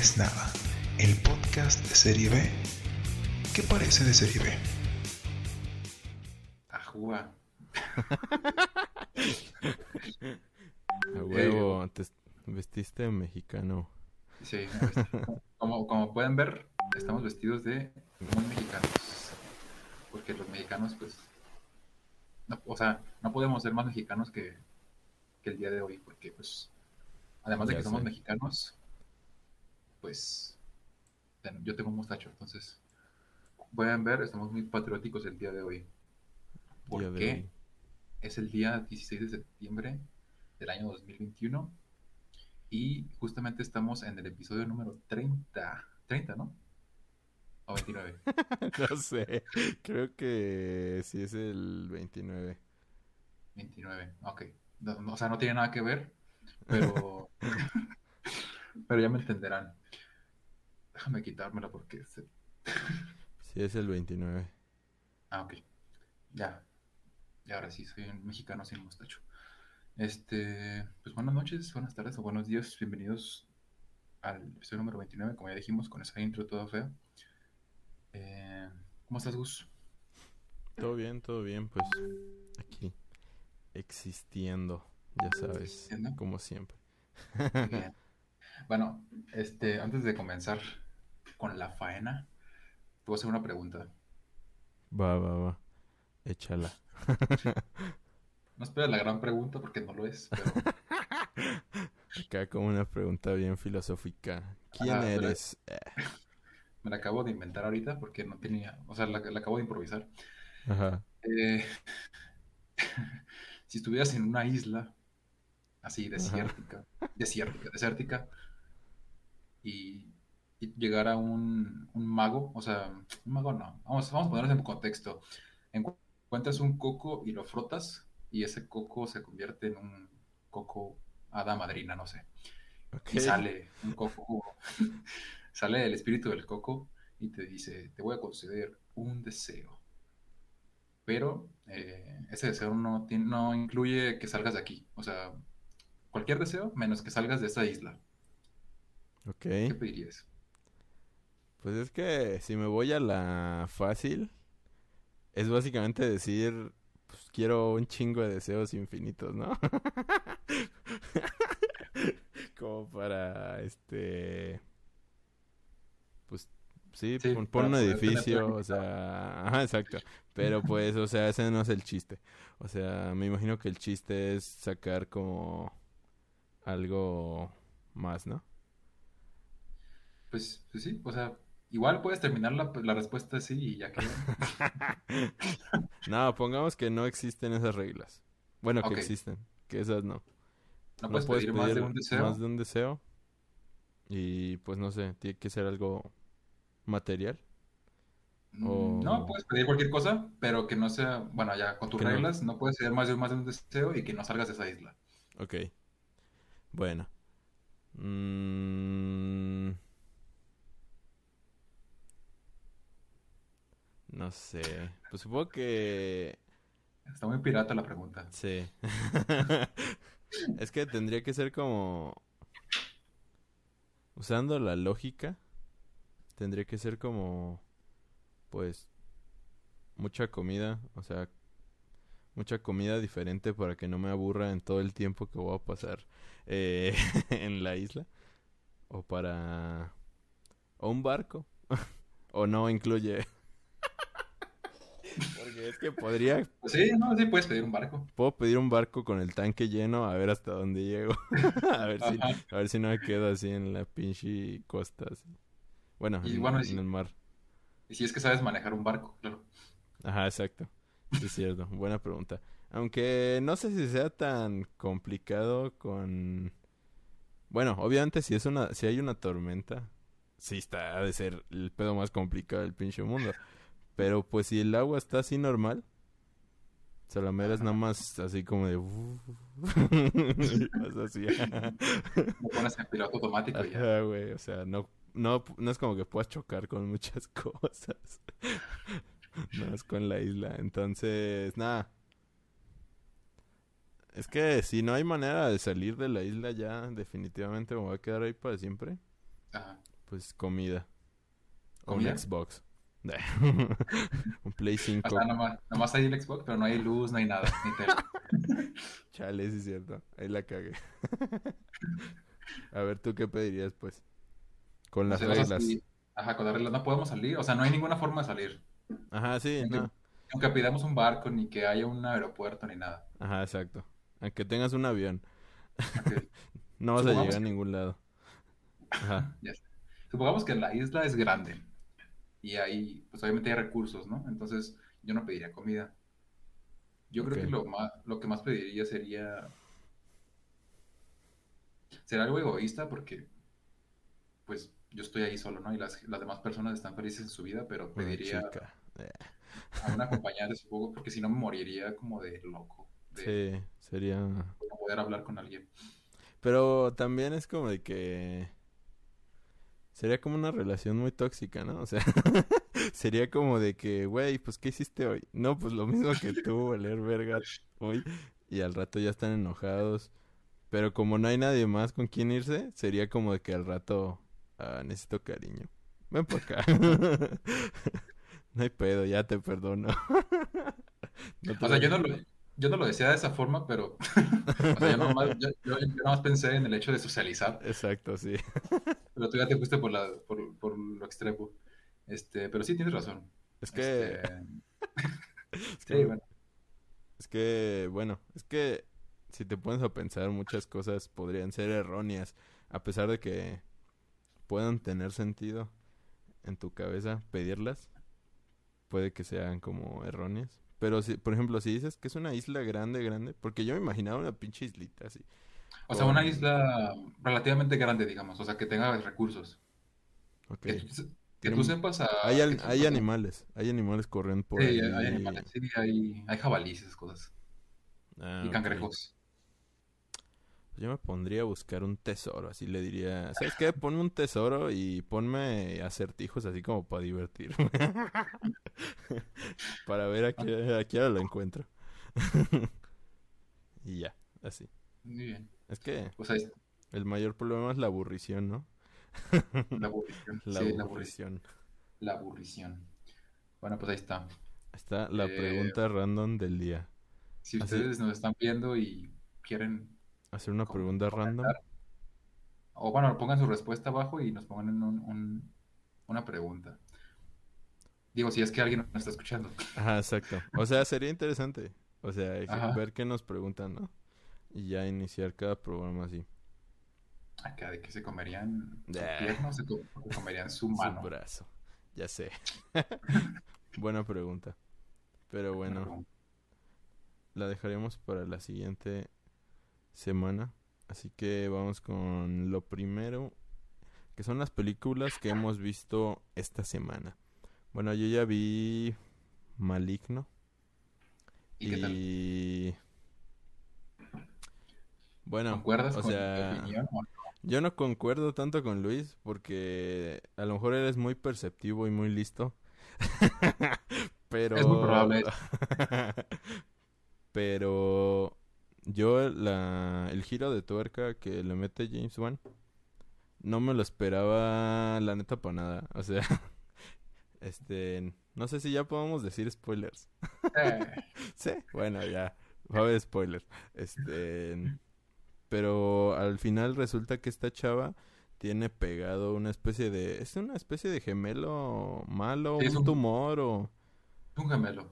es nada, el podcast de serie B. ¿Qué parece de serie B? Ajúa. A huevo, te vestiste mexicano. Sí, como, como pueden ver, estamos vestidos de muy mexicanos. Porque los mexicanos, pues, no, o sea, no podemos ser más mexicanos que, que el día de hoy, porque, pues, además de Ya que somos mexicanos, pues, yo tengo un mostacho, entonces, pueden ver, estamos muy patrióticos el día de hoy. ¿Por Día de qué? hoy. Es el día 16 de septiembre del año 2021 y justamente estamos en el episodio número 30. 30, ¿no? O 29. No sé, creo que sí es el 29. 29, ok. No- no, o sea, no tiene nada que ver, pero, pero ya me entenderán. Déjame quitármela porque... se- Sí es el 29. Ah, ok. Ya. Y ahora sí, soy un mexicano sin mostacho. Este, pues buenas noches, buenas tardes o buenos días. Bienvenidos al episodio número 29, como ya dijimos, con esa intro toda fea. Eh, ¿cómo estás, Gus? Todo bien, todo bien, pues aquí existiendo, ya sabes, Existiendo. como siempre. Bueno, este, antes de comenzar con la faena, te voy a hacer una pregunta. Va, va, va. Échala. No esperes la gran pregunta porque no lo es, pero Acá como una pregunta bien filosófica. ¿Quién Ah, eres? Me la acabo de inventar ahorita porque no tenía, o sea, la, la acabo de improvisar. Ajá. Eh, si estuvieras en una isla así desértica, desértica, desértica, y, y llegara un, un mago, o sea, un mago no, vamos, vamos a ponernos en contexto. Encu- Encuentras un coco y lo frotas, y ese coco se convierte en un coco hada madrina, no sé. Y sale un coco, sale el espíritu del coco y te dice, te voy a conceder un deseo. Pero eh, ese deseo no, tiene- no incluye que salgas de aquí. O sea, cualquier deseo menos que salgas de esta isla. Ok. ¿Qué pedirías? Pues es que si me voy a la fácil, es básicamente decir, pues quiero un chingo de deseos infinitos, ¿no? Como para, este, pues sí, Sí, pon, un edificio, o sea, ajá, exacto. Pero pues, o sea, ese no es el chiste. O sea, me imagino que el chiste es sacar como algo más, ¿no? Pues, pues sí, o sea, igual puedes terminar la, la respuesta así y ya quedó. No, pongamos que no existen esas reglas. Bueno, que existen, que esas no. No No puedes pedir más de un deseo. más de un deseo. Y pues no sé, tiene que ser algo material. o- No, puedes pedir cualquier cosa, pero que no sea, bueno, ya con tus Que no. reglas, no puedes pedir más de, más de un deseo y que no salgas de esa isla. Ok. Bueno. Mm, No sé. Pues supongo que... Está muy pirata la pregunta. Sí. Es que tendría que ser como... Usando la lógica, tendría que ser como... Pues... Mucha comida, o sea... Mucha comida diferente para que no me aburra en todo el tiempo que voy a pasar eh, en la isla. O para... O un barco. o no incluye... Porque es que podría Pues sí, no, sí puedes pedir un barco. Puedo pedir un barco con el tanque lleno a ver hasta dónde llego. a ver si, a ver si no me quedo así en la pinche costa. así. Bueno, Y en, bueno, en sí. el mar. Y si es que sabes manejar un barco, claro. Ajá, exacto. Sí, es cierto. Buena pregunta. Aunque no sé si sea tan complicado con... Bueno, obviamente si es una, si hay una tormenta, sí está, ha de ser el pedo más complicado del pinche mundo. Pero pues si el agua está así normal, Salamera es nada más así como de... vas así. Lo pones en piloto automático ya. Güey, o sea, no, no, no es como que puedas chocar con muchas cosas. no es con la isla. Entonces, nada. Es que si no hay manera de salir de la isla ya, definitivamente me voy a quedar ahí para siempre. Ajá. Pues comida. O ¿Comida? un Xbox. un Play 5. O sea, nomás, nomás hay el Xbox, pero no hay luz, no hay nada, ni. Chale, sí es cierto. Ahí la cagué. A ver, ¿tú qué pedirías, pues? Con las O sea, reglas. así, Ajá, con las reglas no podemos salir, o sea, no hay ninguna forma de salir. Ajá, sí, Aunque, no. aunque pidamos un barco, ni que haya un aeropuerto, ni nada. Ajá, exacto. Aunque tengas un avión, no vas a llegar a ningún lado. Ajá. Supongamos que la isla es grande y ahí, pues obviamente hay recursos, ¿no? Entonces, yo no pediría comida. Yo creo que lo más, lo que más pediría sería, sería algo egoísta porque, pues, yo estoy ahí solo, ¿no? Y las, las demás personas están felices en su vida, pero pediría a un acompañante, supongo, porque si no me moriría como de loco, de Sí, sería... no poder hablar con alguien. Pero también es como de que... Sería como una relación muy tóxica, ¿no? O sea, sería como de que, güey, pues, ¿qué hiciste hoy? No, pues lo mismo que tú, valer verga hoy. Y al rato ya están enojados. Pero como no hay nadie más con quien irse, sería como de que al rato ah, necesito cariño. Ven por acá. No hay pedo, ya te perdono. No te O sea, yo no lo, yo no lo decía de esa forma, pero o sea, yo nomás, yo, yo- yo nomás pensé en el hecho de socializar, Exacto, sí. pero tú ya te fuiste por, la, por, por lo extremo. Este, pero sí tienes razón. Es que... Este, es sí, que- bueno, Es que, bueno, es que si te pones a pensar muchas cosas podrían ser erróneas, a pesar de que puedan tener sentido en tu cabeza pedirlas, puede que sean como erróneas. Pero si, por ejemplo, si dices que es una isla grande, grande, porque yo me imaginaba una pinche islita así. o sea, una isla relativamente grande, digamos, o sea, que tenga recursos. Ok. Que, que tú sepas a... Hay, al- hay animales, hay animales corriendo por Sí, ahí. hay animales, sí, hay, hay jabalíes, esas cosas. Ah, Y cangrejos. Yo me pondría a buscar un tesoro, así le diría, ¿sabes qué? Ponme un tesoro y ponme acertijos así como para divertirme. para ver a qué, a qué hora lo encuentro. y ya, así. Muy bien. Es que Pues ahí el mayor problema es la aburrición, ¿no? la aburrición. La Sí, la aburrición. aburrición. La aburrición. Bueno, pues ahí está. Está la Eh, pregunta random del día. Si Así- ustedes nos están viendo y quieren, Hacer una pregunta random. o bueno, pongan su respuesta abajo y nos pongan un- un- una pregunta. Digo, si es que alguien nos está escuchando. Ajá, exacto. O sea, sería interesante. O sea, hay que ver qué nos preguntan, ¿no? Y ya iniciar cada programa así. Acá de que se comerían su Ah. pierna o se comerían su Su mano. brazo. Ya sé. Buena pregunta. Pero Bueno, la dejaremos para la siguiente semana. Así que vamos con lo primero, que son las películas que hemos visto esta semana. Bueno, yo ya vi Maligno. ¿Y. Bueno, ¿Concuerdas o con sea, yo no concuerdo tanto con Luis porque a lo mejor eres muy perceptivo y muy listo. Pero... Es muy probable. Pero yo la, el giro de tuerca que le mete James Wan no me lo esperaba la neta para nada. O sea, este, no sé si ya podemos decir spoilers. Eh, Sí, bueno, ya. Va a haber spoilers. Este. Pero al final resulta que esta chava tiene pegado una especie de. ¿Es una especie de gemelo malo? Sí, ¿Un un- tumor o.? es un gemelo.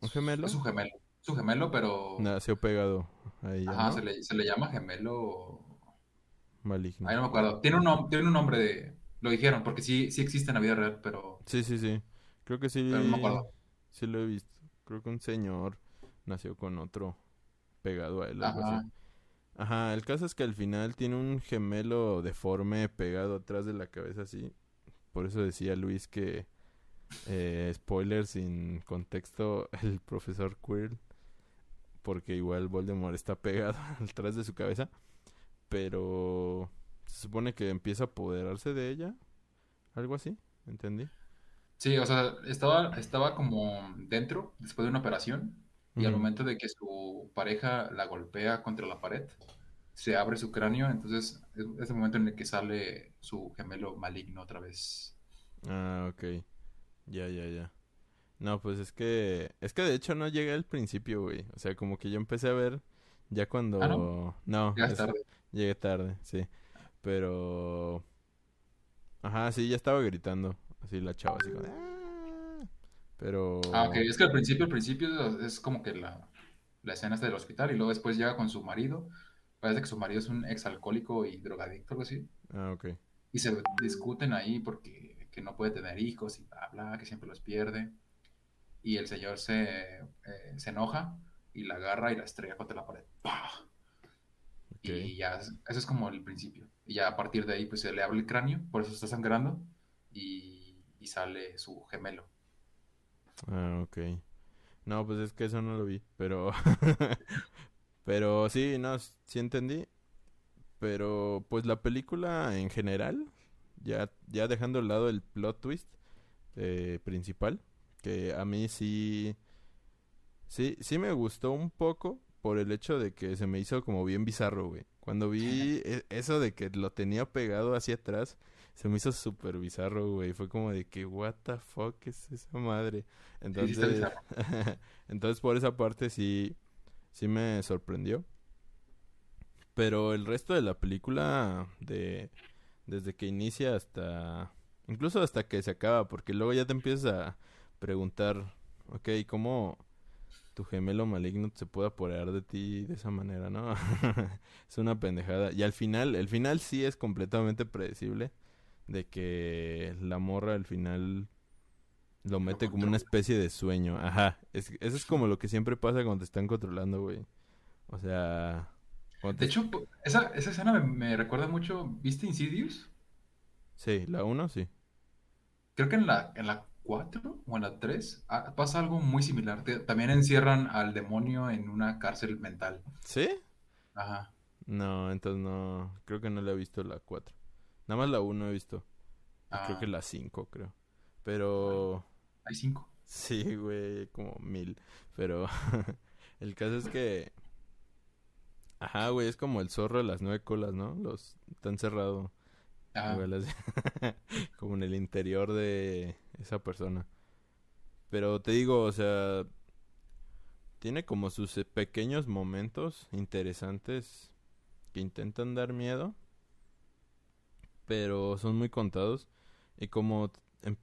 ¿Un gemelo? Es un gemelo. Es un gemelo, pero... Nació pegado a ella, Ajá, ¿no? se le, se le llama gemelo... Maligno. Ahí no me acuerdo. Tiene un, tiene un nombre de... Lo dijeron, porque sí, sí existe en la vida real, pero... Sí, sí, sí. Creo que sí. Pero no me acuerdo. Sí lo he visto. Creo que un señor nació con otro pegado a él, algo Ajá. así. Ajá, el caso es que al final tiene un gemelo deforme pegado atrás de la cabeza así. Por eso decía Luis que eh, spoiler sin contexto el profesor Quirrell porque igual Voldemort está pegado atrás de su cabeza, pero se supone que empieza a apoderarse de ella, algo así, ¿entendí? Sí, o sea, estaba, estaba como dentro después de una operación y al momento de que su pareja la golpea contra la pared, se abre su cráneo, entonces es, es el momento en el que sale su gemelo maligno otra vez. Ah, ok. Ya, ya, ya. No, pues es que... Es que de hecho no llegué al principio, güey. O sea, como que yo empecé a ver ya cuando... Ah, ¿no? No, es- tarde. llegué tarde, sí. Pero... Ajá, sí, ya estaba gritando. Así la chava, así como... "Ah". Pero... Ah, ok, es que al principio, al principio es como que la, la escena está del hospital y luego después llega con su marido. Parece que su marido es un exalcohólico y drogadicto, algo así. Ah, ok. Y se discuten ahí porque que no puede tener hijos y bla, bla, que siempre los pierde. Y el señor se, eh, se enoja y la agarra y la estrella contra la pared. Y ya, es- eso es como el principio. Y ya a partir de ahí, pues se le abre el cráneo, por eso está sangrando, y, y sale su gemelo. Ah, ok. No, pues es que eso no lo vi, pero... pero sí, no, sí entendí. Pero pues la película en general, ya, ya dejando al lado el plot twist eh, principal, que a mí sí... Sí, sí me gustó un poco por el hecho de que se me hizo como bien bizarro, güey. Cuando vi e- eso de que lo tenía pegado hacia atrás, se me hizo súper bizarro, güey. Fue como de que, what the fuck es esa madre. Sí, sí Entonces, bizarro. entonces por esa parte sí, sí me sorprendió. Pero el resto de la película, de, desde que inicia hasta, incluso hasta que se acaba, porque luego ya te empiezas a preguntar, ok, ¿cómo tu gemelo maligno se puede apoderar de ti de esa manera, no? es una pendejada. Y al final, el final sí es completamente predecible, de que la morra al final lo mete como una especie de sueño. Ajá. Es, eso es como lo que siempre pasa cuando te están controlando, güey. O sea... De hecho, esa, esa escena me, me recuerda mucho, ¿viste Insidious? Sí, la uno sí. Creo que en la, en la 4 o en la 3 ah, pasa algo muy similar. También encierran al demonio en una cárcel mental. ¿Sí? Ajá. No, entonces no... Creo que no la he visto la 4. Nada más la 1 he visto. Creo Ah, que la 5, creo. Pero... hay cinco. Sí, güey, como mil. Pero el caso es que... Ajá, güey, es como el zorro de las nueve colas, ¿no? Los... Está encerrado. Ajá. Igual así, como en el interior de esa persona. Pero te digo, o sea, tiene como sus eh, pequeños momentos interesantes que intentan dar miedo, pero son muy contados. Y como em-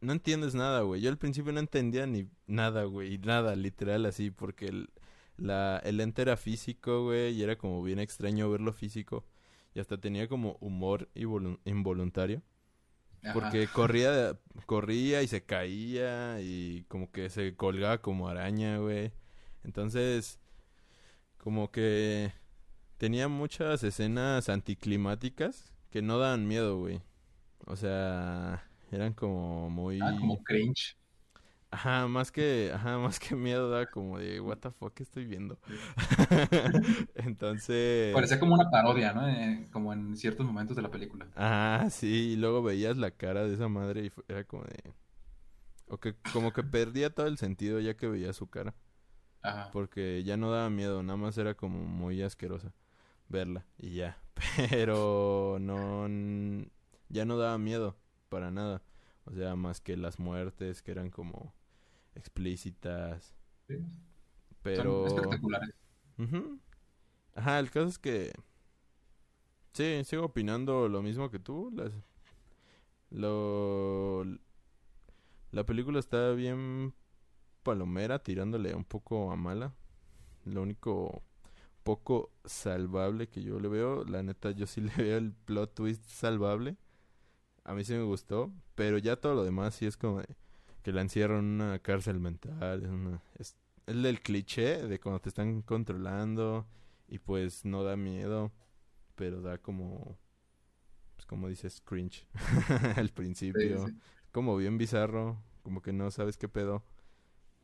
no entiendes nada, güey. Yo al principio no entendía ni nada, güey. Nada, literal así, porque el, la, el ente era físico, güey, y era como bien extraño verlo físico. Y hasta tenía como humor involu- involuntario. Ajá. Porque corría, corría y se caía y como que se colgaba como araña, güey. Entonces, como que tenía muchas escenas anticlimáticas que no daban miedo, güey. O sea, eran como muy... Ah, como cringe. Ajá, más que, ajá, más que miedo da como de, what the fuck estoy viendo. Entonces... Parecía como una parodia, ¿no? Eh, como en ciertos momentos de la película. Ah, sí, y luego veías la cara de esa madre y era como de... O que como que perdía todo el sentido ya que veía su cara. Ajá. Porque ya no daba miedo, nada más era como muy asquerosa verla y ya. Pero no... Ya no daba miedo para nada. O sea, más que las muertes que eran como explícitas. Sí. Son Pero... espectaculares. Ajá, el caso es que... Sí, sigo opinando lo mismo que tú. Las... Lo... La película está bien palomera, tirándole un poco a mala. Lo único poco salvable que yo le veo, la neta yo sí le veo el plot twist salvable. A mí sí me gustó, pero ya todo lo demás sí es como de que la encierran en una cárcel mental, es una... Es el cliché de cuando te están controlando y pues no da miedo, pero da como, pues como dices, cringe al principio. sí. Como bien bizarro, como que no sabes qué pedo.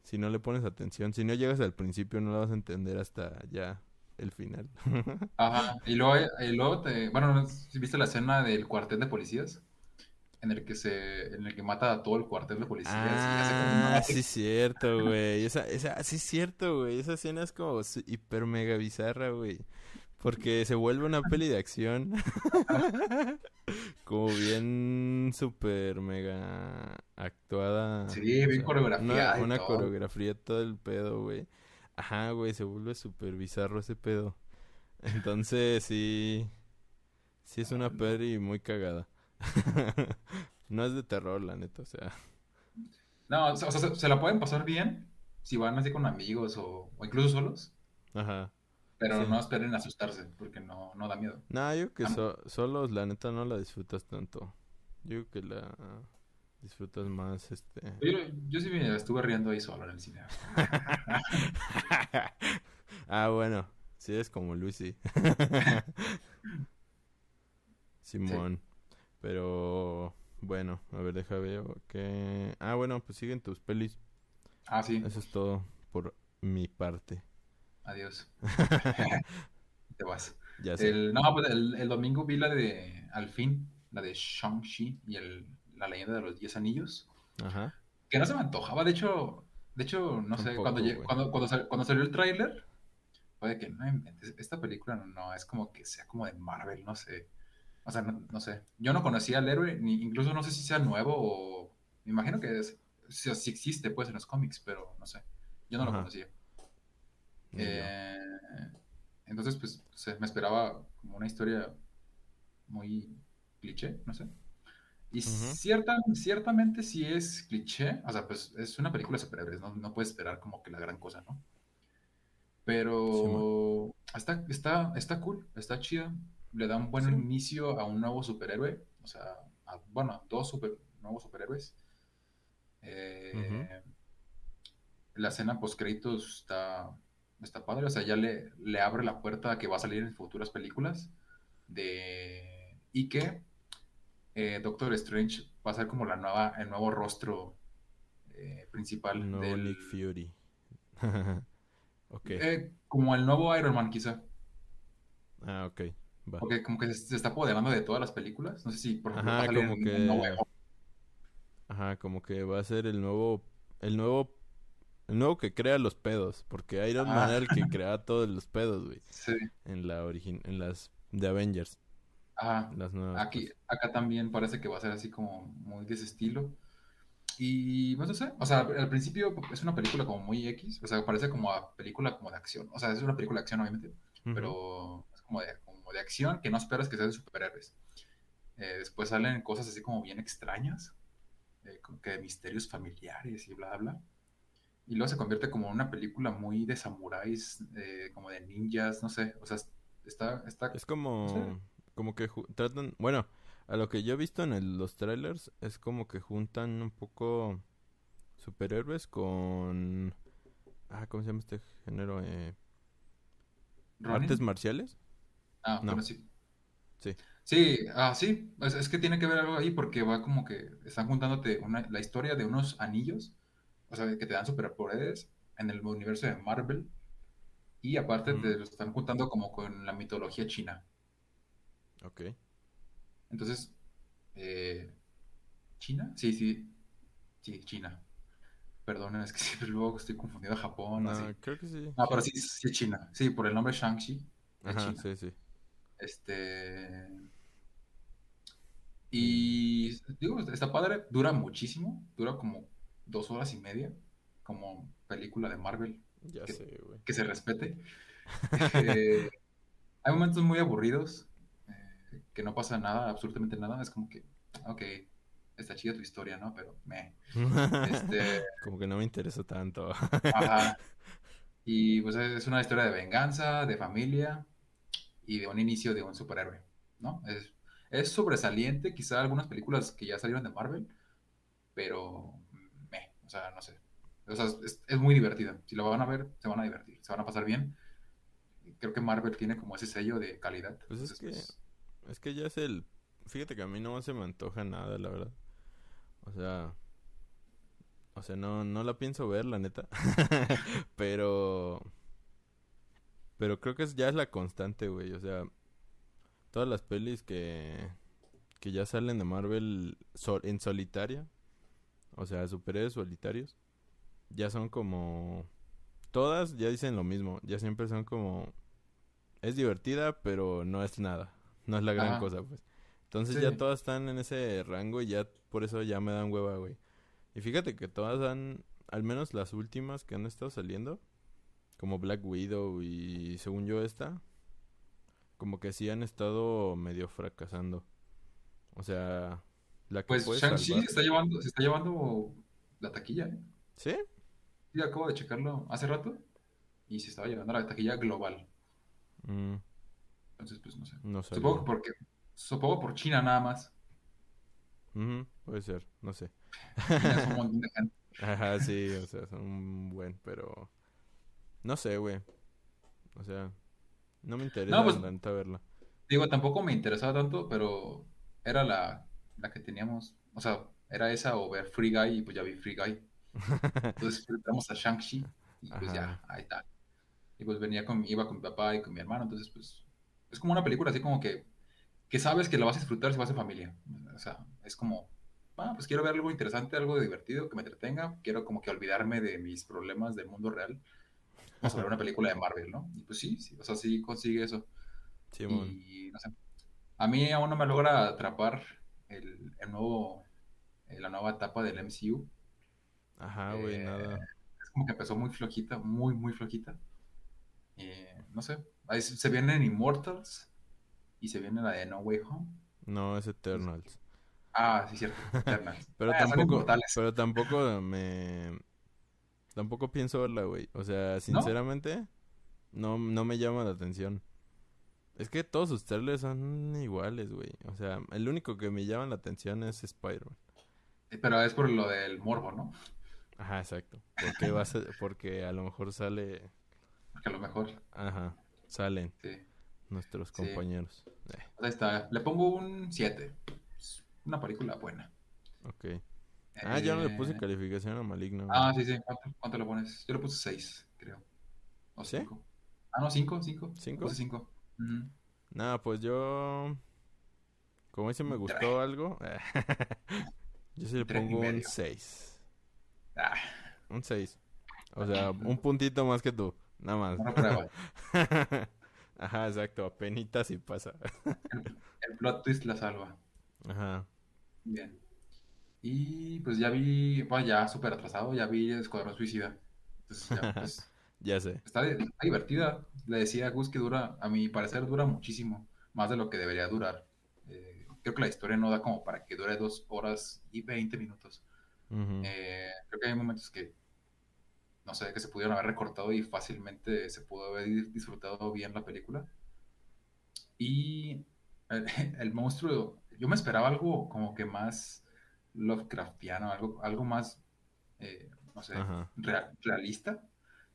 Si no le pones atención, si no llegas al principio no lo vas a entender hasta ya el final. Ajá. Y luego, y luego te... Bueno, ¿no sé si ¿viste la escena del cuartel de policías? En el que se... En el que mata a todo el cuartel de policías y hace como una Ah, base- sí cierto, güey. Esa, esa, sí es cierto, güey. Esa escena es como hiper mega bizarra, güey. Porque se vuelve una peli de acción. como bien super mega actuada. Sí, bien coreografía. Una, una coreografía todo el pedo, güey. Ajá, güey, se vuelve súper bizarro ese pedo. Entonces, sí. Sí, es una peli muy cagada. no es de terror, la neta, o sea. No, o sea, se, la pueden pasar bien si van así con amigos o, incluso solos. Ajá. Pero no esperen asustarse, porque no, no da miedo. No, yo que solos, la neta, no la disfrutas tanto. Yo creo que la disfrutas más, este... Yo, yo sí me estuve riendo ahí solo en el cine. ah, bueno. Sí, es como Lucy. Simón. Pero bueno, a ver, deja ver que... Ah, bueno, pues siguen tus pelis. Ah, sí. Eso es todo por mi parte. Adiós. Te vas. Ya sé. El, no, pues el, domingo vi la de, al fin, la de Shang-Chi y el, la leyenda de los Diez Anillos. Ajá. Que no se me antojaba, de hecho, de hecho, no sé, cuando, cuando, cuando, cuando, salió el tráiler, fue que no, esta película no es como que sea como de Marvel, no sé. O sea, no, sé. Yo no conocía al héroe, ni incluso no sé si sea nuevo o. Me imagino que es, si, existe, pues, en los cómics, pero no sé. Yo no lo conocía. Eh, entonces, pues, me esperaba como una historia muy cliché, no sé. Y cierta, ciertamente sí es cliché, o sea, pues es una película de superhéroes, ¿no? no puedes esperar como que la gran cosa, ¿no? Pero está, está, está cool, está chida le da un buen inicio a un nuevo superhéroe, o sea, bueno, a dos super, nuevos superhéroes. Eh, la escena post créditos está, está padre, o sea, ya le, le abre la puerta a que va a salir en futuras películas de y que eh, Doctor Strange va a ser como la nueva, el nuevo rostro eh, principal del Nick Fury. okay. como el nuevo Iron Man, quizá. Ah, ok. Porque como que se, está apoderando de todas las películas. No sé si, por ejemplo, Ajá, como que... Ajá, como que va a ser el nuevo... El nuevo... El nuevo que crea los pedos. Porque Iron Man era el que crea todos los pedos, güey. Sí. En la origin... En las... De Avengers. Ajá. Las nuevas. Aquí, pues. acá también parece que va a ser así como muy de ese estilo. Y pues, no sé, o sea, al principio es una película como muy X, o sea, parece como a película como de acción, o sea, es una película de acción obviamente, pero es como de, de acción que no esperas que sea de superhéroes. Eh, después salen cosas así como bien extrañas, eh, como que de misterios familiares y bla, bla. Y luego se convierte como una película muy de samuráis, eh, como de ninjas, no sé, o sea, está... está es como, como que tratan, bueno, a lo que yo he visto en los trailers, es como que juntan un poco superhéroes con... Ah, ¿cómo se llama este género? ¿Artes marciales? Ah, no. sí. Sí. Sí, ah, sí, es, que tiene que ver algo ahí porque va como que están juntándote la historia de unos anillos, o sea, que te dan superpoderes en el universo de Marvel y aparte te lo están juntando como con la mitología china. Ok. Entonces, eh, ¿China? Sí, sí, sí, China. Perdón, es que siempre luego estoy confundido a Japón. No, creo que sí. No, pero sí, sí, China. Sí, por el nombre Shang-Chi. Ajá, sí, sí. Este. Y digo, está padre, dura muchísimo, dura como dos horas y media, como película de Marvel. Ya que, sé, güey. Que se respete. Eh, hay momentos muy aburridos, eh, que no pasa nada, absolutamente nada. Es como que, ok, está chida tu historia, ¿no? Pero me. Este... como que no me interesa tanto. Ajá. Y pues es una historia de venganza, de familia, y de un inicio de un superhéroe, ¿no? Es, es sobresaliente, quizá algunas películas que ya salieron de Marvel, pero me, o sea, no sé. O sea, es, es, muy divertida. Si lo van a ver, se van a divertir, se van a pasar bien. Creo que Marvel tiene como ese sello de calidad. Pues es, que, pues es que ya es el... Fíjate que a mí no se me antoja nada, la verdad. O sea... O sea, no, no la pienso ver, la neta. pero... Pero creo que es, ya es la constante, güey. O sea, todas las pelis que, que ya salen de Marvel en solitaria, o sea, superhéroes solitarios, ya son como... Todas ya dicen lo mismo, ya siempre son como es divertida, pero no es nada. No es la gran Ajá. cosa, pues. Entonces Sí. ya todas están en ese rango y ya por eso ya me dan hueva, güey. Y fíjate que todas han, al menos las últimas que han estado saliendo, como Black Widow y según yo esta, como que sí han estado medio fracasando. O sea, la que Pues Shang-Chi se está llevando, se está llevando la taquilla, ¿eh? ¿Sí? Sí, acabo de checarlo hace rato y se estaba llevando la taquilla global. Mm, Entonces, pues no sé. no sé. Supongo que porque, supongo por China nada más. puede ser, no sé. China es un montón de gente. Ajá, sí, o sea, son un buen, pero... No sé, güey. O sea, no me interesa No, pues- la neta verla. Digo, tampoco me interesaba tanto, pero era la, la que teníamos. O sea, era esa o ver Free Guy y pues ya vi Free Guy. Entonces entramos a Shang-Chi y pues ya, ahí está. Y pues venía con, iba con mi papá y con mi hermano, entonces pues es como una película así como que, que sabes que la vas a disfrutar si vas en familia. O sea, es como, ah, pues quiero ver algo interesante, algo divertido, que me entretenga, quiero como que olvidarme de mis problemas del mundo real. Vamos a ver una película de Marvel, ¿no? Y pues sí, sí, o sea, sí consigue eso. Simón. Y no sé. A mí aún no me logra atrapar el, el nuevo, eh, la nueva etapa del MCU. Ajá, güey, eh, nada. Es como que empezó muy flojita, muy, muy flojita. Eh, no sé. Ahí se vienen Immortals y se viene la de No Way Home. No, es Eternals. Ah, sí, cierto. Eternals. Pero Ah, tampoco, pero tampoco me... Tampoco pienso verla, güey. O sea, sinceramente, no, no me llama la atención. Es que todos sus trailers son iguales, güey. O sea, el único que me llama la atención es Spider-Man. Pero es por lo del morbo, ¿no? Ajá, exacto. Porque, va a porque a lo mejor sale... Porque a lo mejor, Ajá, salen sí. nuestros Sí. compañeros. Eh, ahí está. Le pongo un 7. Es una película buena. ok. Ah, ya no le puse Eh, calificación a Maligno. Ah, sí, sí. ¿Cuánto, cuánto le pones? Yo le puse 6, creo. O ¿Sí? 5. Ah, no, 5, 5. ¿Cinco? Puse 5. Nada, pues yo. Como dice, me gustó algo. yo sí le Tres pongo un medio. 6. Ah, Un 6. O sea, un puntito más que tú. Nada más. una prueba. Ajá, exacto. Apenitas y pasa. El plot twist la salva. Ajá. Bien. Y pues ya vi, bueno, ya súper atrasado, ya vi Escuadrón Suicida. Entonces ya, pues, Ya sé. está, está divertida. Le decía a Gus que dura, a mi parecer dura muchísimo, más de lo que debería durar. Eh, creo que la historia no da como para que dure dos horas y 20 minutos. Ujú. Eh, creo que hay momentos que, no sé, que se pudieron haber recortado y fácilmente se pudo haber di- disfrutado bien la película. Y el, el monstruo, yo me esperaba algo como que más Lovecraftiano, algo, algo más, eh, no sé, realista.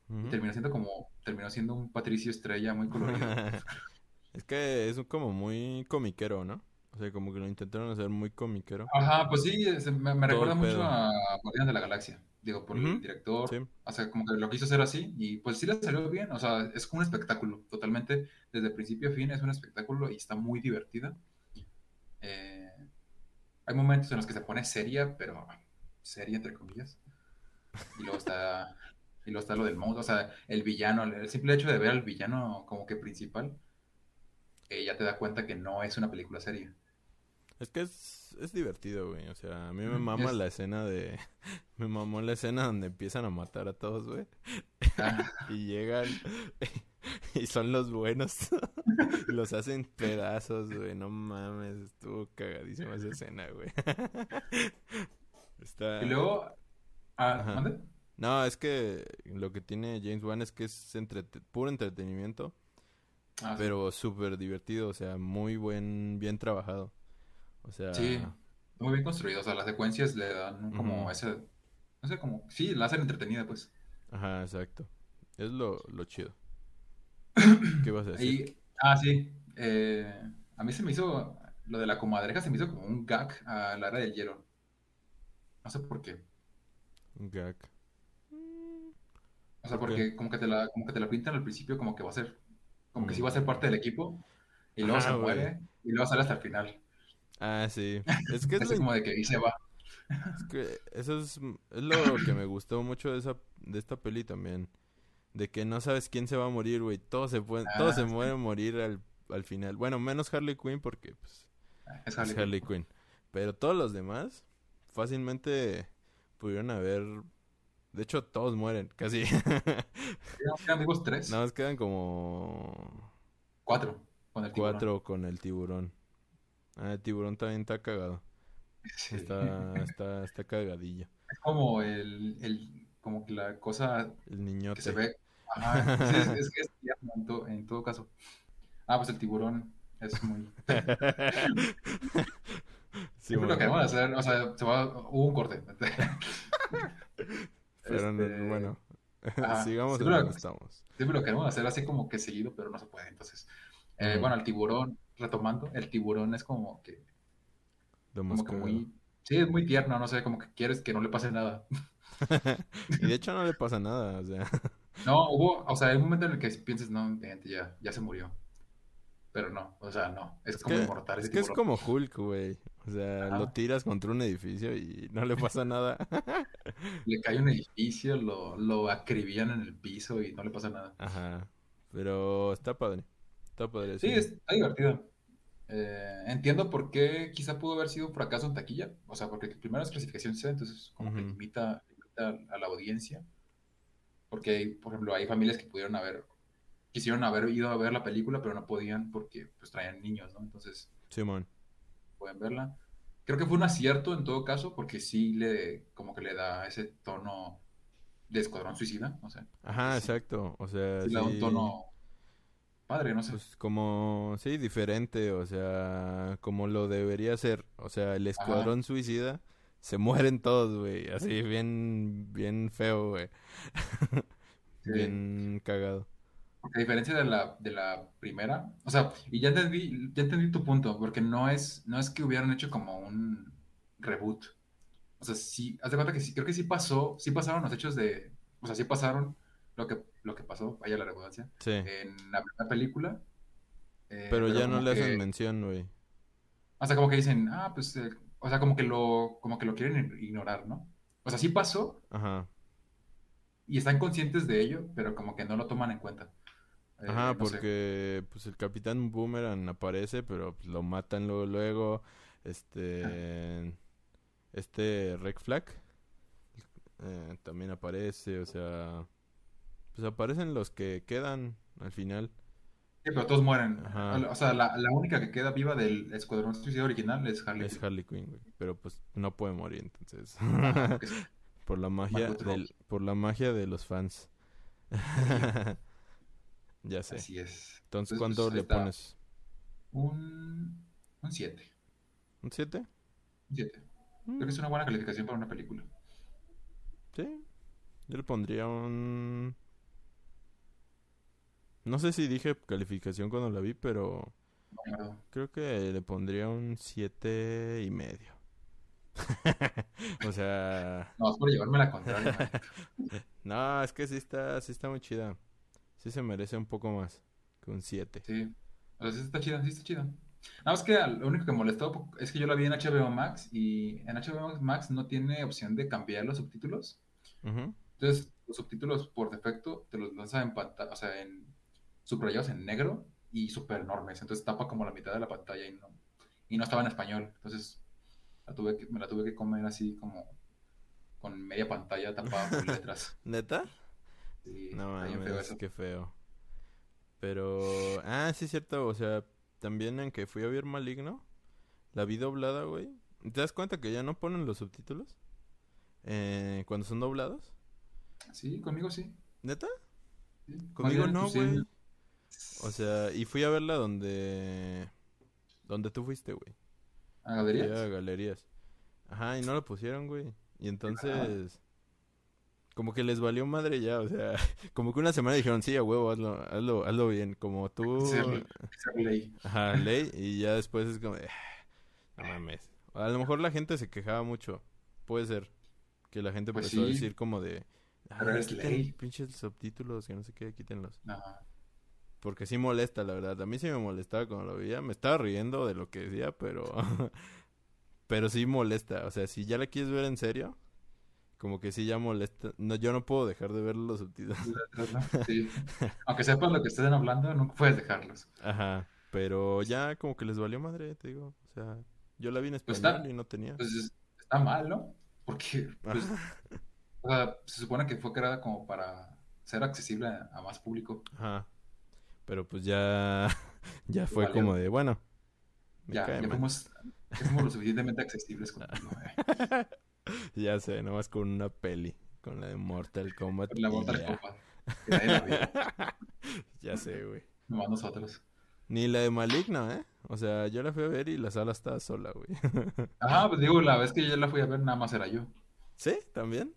Y Ujú. terminó siendo como, terminó siendo un Patricio Estrella muy colorido. es que es como muy comiquero, ¿no? O sea, como que lo intentaron hacer muy comiquero. Ajá, pues sí, es- me, recuerda mucho a Guardianes de la Galaxia. Digo, por el director. Sí. O sea, como que lo quiso hacer así y pues sí le salió bien. O sea, es un espectáculo. Totalmente, desde principio a fin es un espectáculo y está muy divertida. Eh, hay momentos en los que se pone seria, pero seria entre comillas. Y luego está, y luego está lo del monstruo. O sea, el villano, el simple hecho de ver al villano como que principal, eh, ya te da cuenta que no es una película seria. Es que es, es divertido, güey. O sea, a mí me mama es- la escena de... Me mamó la escena donde empiezan a matar a todos, güey. Ah, Y llegan y son los buenos. Los hacen pedazos, güey. No mames, estuvo cagadísima esa escena, güey. Está... y luego, ah. No, es que lo que tiene James Wan es que es entrete- puro entretenimiento, Ah, pero súper divertido, o sea, muy buen, bien trabajado. O sea, Sí, muy bien construido. O sea, las secuencias le dan como ese, no sé, como, sí, la hacen entretenida, pues. ajá, exacto. Es lo, lo chido. ¿Qué vas a decir? Y, ah, sí, eh, a mí se me hizo, lo de la comadreja se me hizo como un gag a la era del hielo. No sé por qué. Un gag. O sea, porque como que te la, como que te la pintan al principio como que va a ser, como que sí Mm. va a ser parte del equipo, y luego se muere, y luego sale hasta el final. Ah, sí. Es que es, lo como de que ahí se va. Es que eso es, es lo que me gustó mucho de esa de esta peli también. De que no sabes quién se va a morir, güey. Todos se pueden, Ah, todos se sí. mueren morir al, al final. Bueno, menos Harley Quinn porque pues Es es Harley. Quinn. Pero todos los demás fácilmente pudieron haber de hecho todos mueren, casi. Quedan- Quedan vivos tres. Nada más quedan como Cuatro. Con el tiburón. cuatro con el tiburón. Ah, el tiburón también está cagado. Sí. Está, está, está cagadillo. Es como el, el, como que la cosa El niñote. que se ve. Ajá, es, es que es en, to- en todo caso. Ah, pues el tiburón es muy. Sí, Siempre lo bueno. queremos hacer, o sea, se va, hubo un corte. Pero no- Este, bueno, ajá, sigamos estamos. Siempre lo queremos hacer así como que seguido, pero no se puede. Entonces, eh, bueno, el tiburón, retomando, el tiburón es como que, como que muy, sí, es muy tierno, no sé, como que quieres que no le pase nada. Y de hecho no le pasa nada, o sea. No, hubo, o sea, hay un momento en el que piensas, no, gente, ya, ya se murió. Pero no, o sea, no, es, Es como que, inmortal es que es como Hulk, güey. O sea, Ajá. lo tiras contra un edificio y no le pasa nada. Le cae un edificio, lo, lo acribillan en el piso y no le pasa nada. Ajá. Pero está padre. Está padre. Sí, es- está divertido. Eh, entiendo por qué quizá pudo haber sido un fracaso en taquilla. O sea, porque primero es clasificación C, entonces como que Ujú. limita, limita a la audiencia. Porque, hay, por ejemplo, hay familias que pudieron haber, quisieron haber ido a ver la película, pero no podían porque pues traían niños, ¿no? Entonces Simón. pueden verla. Creo que fue un acierto en todo caso, porque sí le, como que le da ese tono de Escuadrón Suicida, o sea, Ajá, exacto. O sea, sí le da un tono padre, no sé. Pues como, sí, diferente. O sea, como lo debería ser. O sea, el escuadrón suicida se mueren todos, güey. Así, bien, bien feo, güey. Sí. Bien cagado. Porque a diferencia de la, de la primera, o sea, y ya entendí, ya entendí tu punto, porque no es, no es que hubieran hecho como un reboot. O sea, sí, haz de cuenta que sí, creo que sí pasó, sí pasaron los hechos de, o sea, sí pasaron lo que, lo que pasó, vaya la redundancia, Sí. en la primera película. eh, Pero ya no le hacen que- mención, güey. O sea, como que dicen, ah, pues, eh, o sea, como que lo, como que lo quieren ignorar, ¿no? O sea, sí pasó Ajá. y están conscientes de ello, pero como que no lo toman en cuenta. Eh, Ajá, no sé. porque pues el Capitán Boomerang aparece, pero pues, lo matan luego, luego. Este. Este Red Flag eh, también aparece, o sea. Pues aparecen los que quedan al final. Sí, pero todos mueren. Ajá. O sea, la, la única que queda viva del Escuadrón Suicida original es Harley Es Quinn. Harley Quinn, güey. Pero pues no puede morir, entonces. Por la magia del, por la magia de los fans. ya sé. Así es. Entonces, Entonces, ¿cuánto pues, le pones? Un, un 7. ¿Un 7? Un 7. Creo que es una buena calificación para una película. Sí. Yo le pondría un... No sé si dije calificación cuando la vi, pero No creo que le pondría un siete y medio. o sea, No, es por llevarme la contraria. no, es que sí está, sí está muy chida. Sí se merece un poco más que un 7. Sí. O sea, sí está chida, sí está chida. Nada más que lo único que me molestó es que yo la vi en HBO Max y en HBO Max no tiene opción de cambiar los subtítulos. Entonces, los subtítulos por defecto te los lanza en pantalla, o sea, en subrayados en negro y súper enormes. Entonces tapa como la mitad de la pantalla y no, y no estaba en español. Entonces, la tuve que- me la tuve que comer así como con media pantalla tapada por letras. ¿Neta? Sí, No mames, qué feo. Pero, ah, sí es cierto, o sea, también en que fui a ver Maligno, la vi doblada, güey. ¿Te das cuenta que ya no ponen los subtítulos? Eh, cuando son doblados. Sí, conmigo sí. ¿Neta? sí. Conmigo no, pues, güey. O sea, y fui a verla donde... Donde tú fuiste, güey. ¿A Fui galerías? a galerías. Ajá, y no lo pusieron, güey. Y entonces... Como que les valió madre ya, o sea, como que una semana dijeron, sí, a huevo, hazlo, hazlo, hazlo bien, como tú, ley. Ajá, ley, y ya después es como, de, "Ah, no mames. A lo mejor la gente se quejaba mucho, puede ser, que la gente Pues empezó a decir como de, Pero "Ay, es quiten ley". pinches subtítulos, que no sé qué, quítenlos. Ajá. Porque sí molesta, la verdad. A mí sí me molestaba cuando lo veía. Me estaba riendo de lo que decía, pero... pero sí molesta. O sea, si ya la quieres ver en serio, como que sí ya molesta. No, yo no puedo dejar de ver los subtítulos. ¿no? Sí. Aunque sepas lo que estén hablando, nunca puedes dejarlos. Ajá, pero ya como que les valió madre, te digo. O sea, yo la vi en Pues español está- y no tenía. Pues es- está mal, ¿no? Porque pues, o sea, se supone que fue creada como para ser accesible a más público. Ajá. Pero pues ya, ya fue como de, bueno, me Ya, cae ya fuimos, ya fuimos lo suficientemente accesibles contigo. eh. Ya sé, nomás con una peli, con la de Mortal Kombat. Con la Mortal ya. Kombat. la Ya sé, güey. nomás nosotros. Ni la de Maligno, ¿eh? O sea, yo la fui a ver y la sala estaba sola, güey. Ajá, pues digo, la vez que yo la fui a ver, nada más era yo. ¿Sí? ¿También?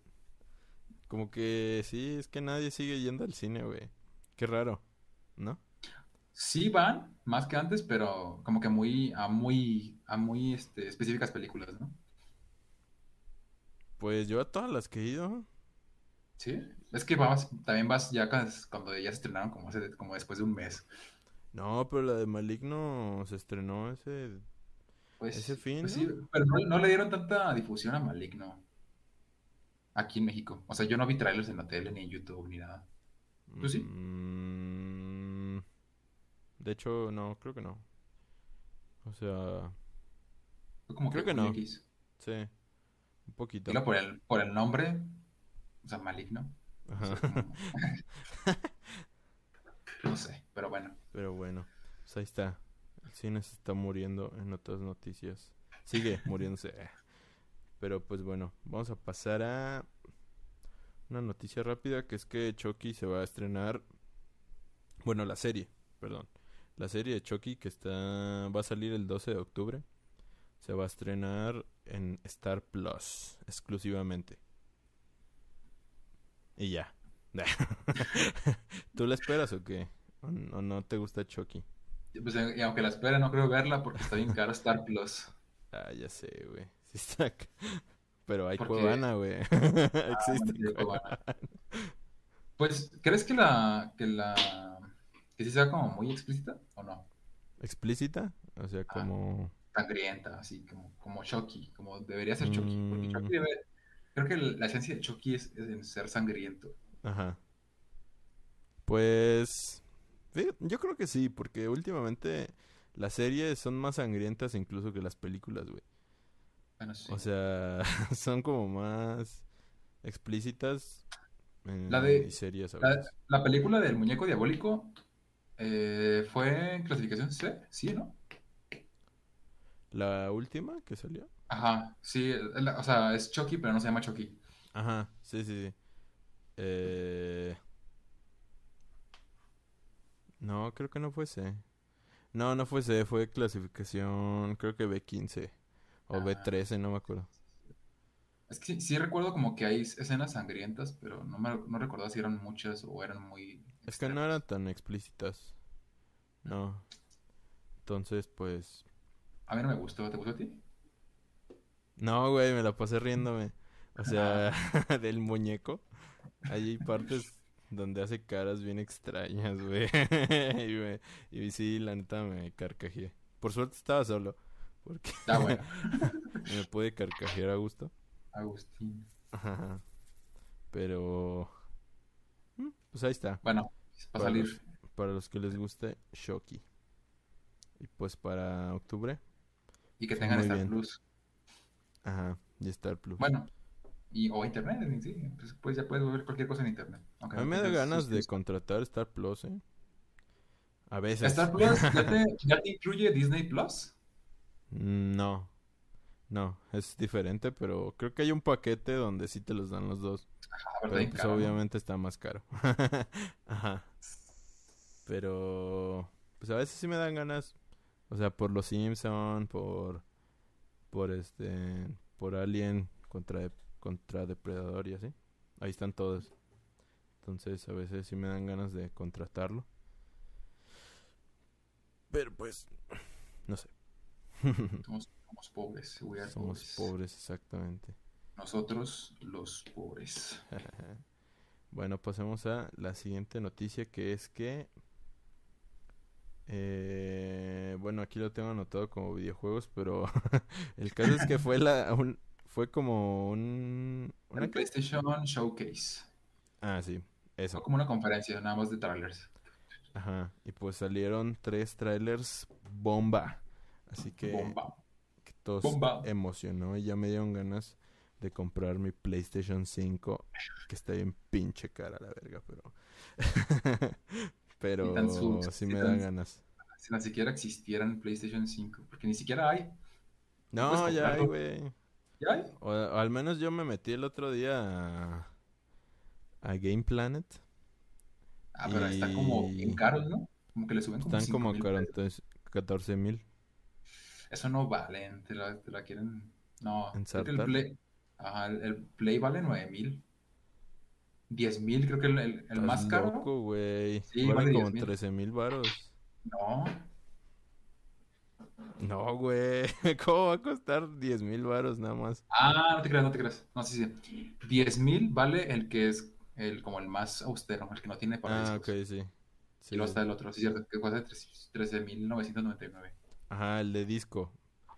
Como que sí, es que nadie sigue yendo al cine, güey. Qué raro, ¿no? Sí van, más que antes, pero como que muy, a muy, a muy este, específicas películas, ¿no? Pues yo a todas las que he ido, Sí. Es que vas, también vas ya cuando, ya se estrenaron como, hace, como después de un mes. no, pero la de Maligno se estrenó ese... Pues, Ese fin, pues ¿no? sí, pero no, no le dieron tanta difusión a Maligno aquí en México. O sea, yo no vi trailers en la tele, ni en YouTube, ni nada. ¿Tú sí? Mm, de hecho, no, creo que no. O sea, como Creo que no. X. sí, un poquito. Digo, por el, por el nombre, o sea, Maligno. o sea, Ajá. como- no sé, pero bueno. Pero bueno, pues ahí está. El cine se está muriendo en otras noticias. Sigue muriéndose. Pero pues bueno, vamos a pasar a una noticia rápida que es que Chucky se va a estrenar. Bueno, la serie, perdón. La serie de Chucky que está va a salir el 12 de octubre. Se va a estrenar en Star Plus exclusivamente. Y ya. ¿Tú la esperas o qué? ¿O no te gusta Chucky? Pues, eh, y aunque la espera, no creo verla porque está bien caro Star Plus. Ah, ya sé, güey. Sí está. Pero hay Cuevana, güey. Ah, Existe Cuevana. Pues, ¿crees que la, que la, que sí sea como muy explícita o no? ¿Explícita? O sea, Ah. como... Sangrienta, así como, como Chucky, como debería ser Chucky. Porque Mm. Chucky debe, creo que la esencia de Chucky es, es en ser sangriento. Ajá. Pues... Yo creo que sí, porque últimamente las series son más sangrientas incluso que las películas, güey. Bueno, sí. O sea, son como más explícitas en La de- y a La, la película del muñeco diabólico eh, fue en clasificación C, sí, ¿no? La última que salió. Ajá, sí, la- o sea, es Chucky, pero no se llama Chucky. Ajá, sí, sí, sí. Eh... No, creo que no fue C. No, no fue C, fue clasificación, creo que B15 o Ah. B13, no me acuerdo. Es que sí, sí recuerdo como que hay escenas sangrientas, pero no me no recordaba si eran muchas o eran muy Es que no eran tan explícitas. No. Entonces, pues... A mí no me gustó, ¿te gustó a ti? No, güey, me la pasé riéndome. O sea, del muñeco. Hay partes donde hace caras bien extrañas, güey. Y, me- y sí, la neta me carcajeé. Por suerte estaba solo. Porque Está bueno, me pude carcajear a gusto. Agustín. Ajá. Pero... mm, Pues ahí está. Bueno, para Para salir. Para los que les guste, Shocky. Y pues para octubre, Y que tengan muy Star bien. Plus. ajá, y Star Plus. Bueno, y, o internet, sí. Pues, pues ya puedes ver cualquier cosa en internet. a mí me da ganas de contratar Star Plus, ¿eh? A veces. ¿Star Plus ya te, ya te incluye Disney Plus? No, no, es diferente, pero creo que hay un paquete donde sí te los dan los dos. Ah, pero pues obviamente está más caro. Ajá. Pero pues a veces sí me dan ganas. O sea, por los Simpson, por por este por Alien contra contra Depredador y así. Ahí están todos. Entonces, a veces sí me dan ganas de contratarlo. Pero pues no sé. Somos, somos pobres, are Somos pobres. pobres exactamente. Nosotros, los pobres. Bueno, pasemos a la siguiente noticia que es que eh, bueno, aquí lo tengo anotado como videojuegos, pero el caso es que fue la un- fue como un... ¿una El? PlayStation Showcase. Ah, sí, eso. Fue como una conferencia, nada más de trailers. Ajá. Y pues salieron tres trailers bomba. Así que, Bomba. que todos Bomba. emocionó y ya me dieron ganas de comprar mi PlayStation 5, que está bien pinche cara la verga, pero... pero tan su- sí y me tan- dan ganas. Si ni siquiera existiera en PlayStation 5, porque ni siquiera hay. No, ya hay, güey. ¿Ya hay? O, o al menos yo me metí el otro día a, a Game Planet. Ah, pero está como Y- bien caros, ¿no? Como que le suben como Están como 5,000 pesos. 14 mil. Eso no valen, te la, te la quieren. No, creo que el. Play, ajá, el, el Play vale 9000. 10000, creo que el, el, el más caro. loco, güey. Sí, vale como 10,000. 13 mil varos. No, No, güey. ¿Cómo va a costar 10 mil varos nada más? ah, no te creas, no te creas. No, sí, sí. 10000 vale el que es el, como el más austero, el que no tiene para Ah, ok, sí. Sí. Y luego está el otro, sí, cierto, que cuesta 13999. Ajá, el de disco.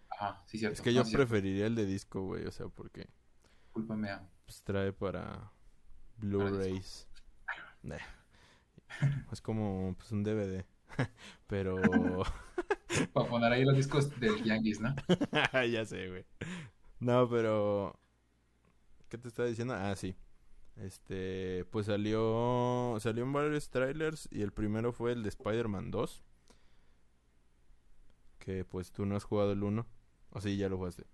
Ajá, sí, cierto. Es que no, yo sí, cierto. preferiría el de disco, güey. O sea, porque Culpa mía. pues, trae para Blu-rays. Nah. Es como pues, un DVD. Pero Para poner ahí los discos del Yankees, ¿no? ya sé, güey. No, pero ¿qué te estaba diciendo? Ah, sí. Este, pues salió salió en varios trailers y el primero fue el de Spider-Man 2. Que pues tú no has jugado el 1. O sí, ya lo jugaste.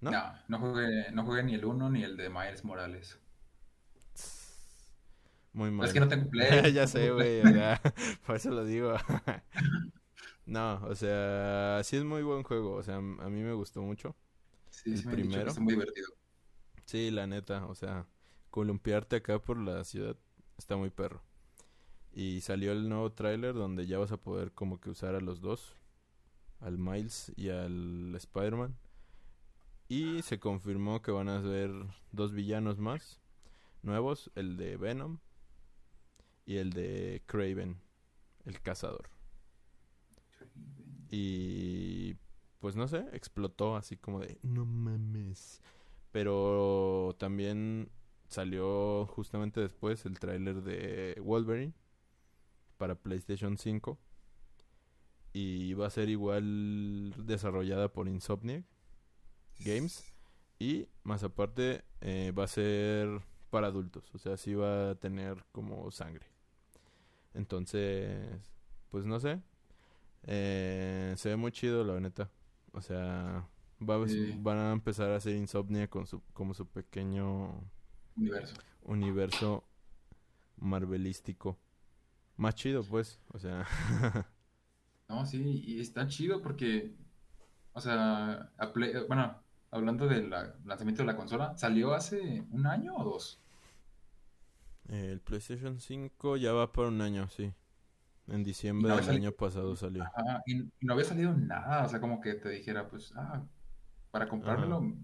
¿No? No, no jugué, no jugué ni el 1 ni el de Miles Morales. Muy mal. Es que no tengo Play. ya sé, güey, por eso lo digo. no, o sea, sí es muy buen juego, o sea, a mí me gustó mucho. Sí, ¿El sí me han dicho que primero? está muy divertido. Sí, la neta, o sea, columpiarte acá por la ciudad está muy perro. Y salió el nuevo tráiler donde ya vas a poder como que usar a los dos, al Miles y al Spider-Man. Y se confirmó que van a ser dos villanos más nuevos, el de Venom y el de Craven, el cazador. Y pues no sé, explotó así como de no mames. Pero también salió justamente después el tráiler de Wolverine para PlayStation 5 y va a ser igual desarrollada por Insomniac Games y más aparte eh, va a ser para adultos, o sea, sí va a tener como sangre. Entonces, pues no sé, eh, se ve muy chido la neta, o sea, va Sí. van a empezar a hacer Insomnia con su como su pequeño Universo. universo marvelístico. Más chido, pues. O sea, No, sí, y está chido porque, o sea, a Play- bueno, hablando del la- lanzamiento de la consola, ¿salió hace un año o dos? El PlayStation 5 ya va por un año, sí. En diciembre no del año pasado salió. Ajá, y, no había salido nada, o sea, como que te dijera, pues, ah, para comprármelo.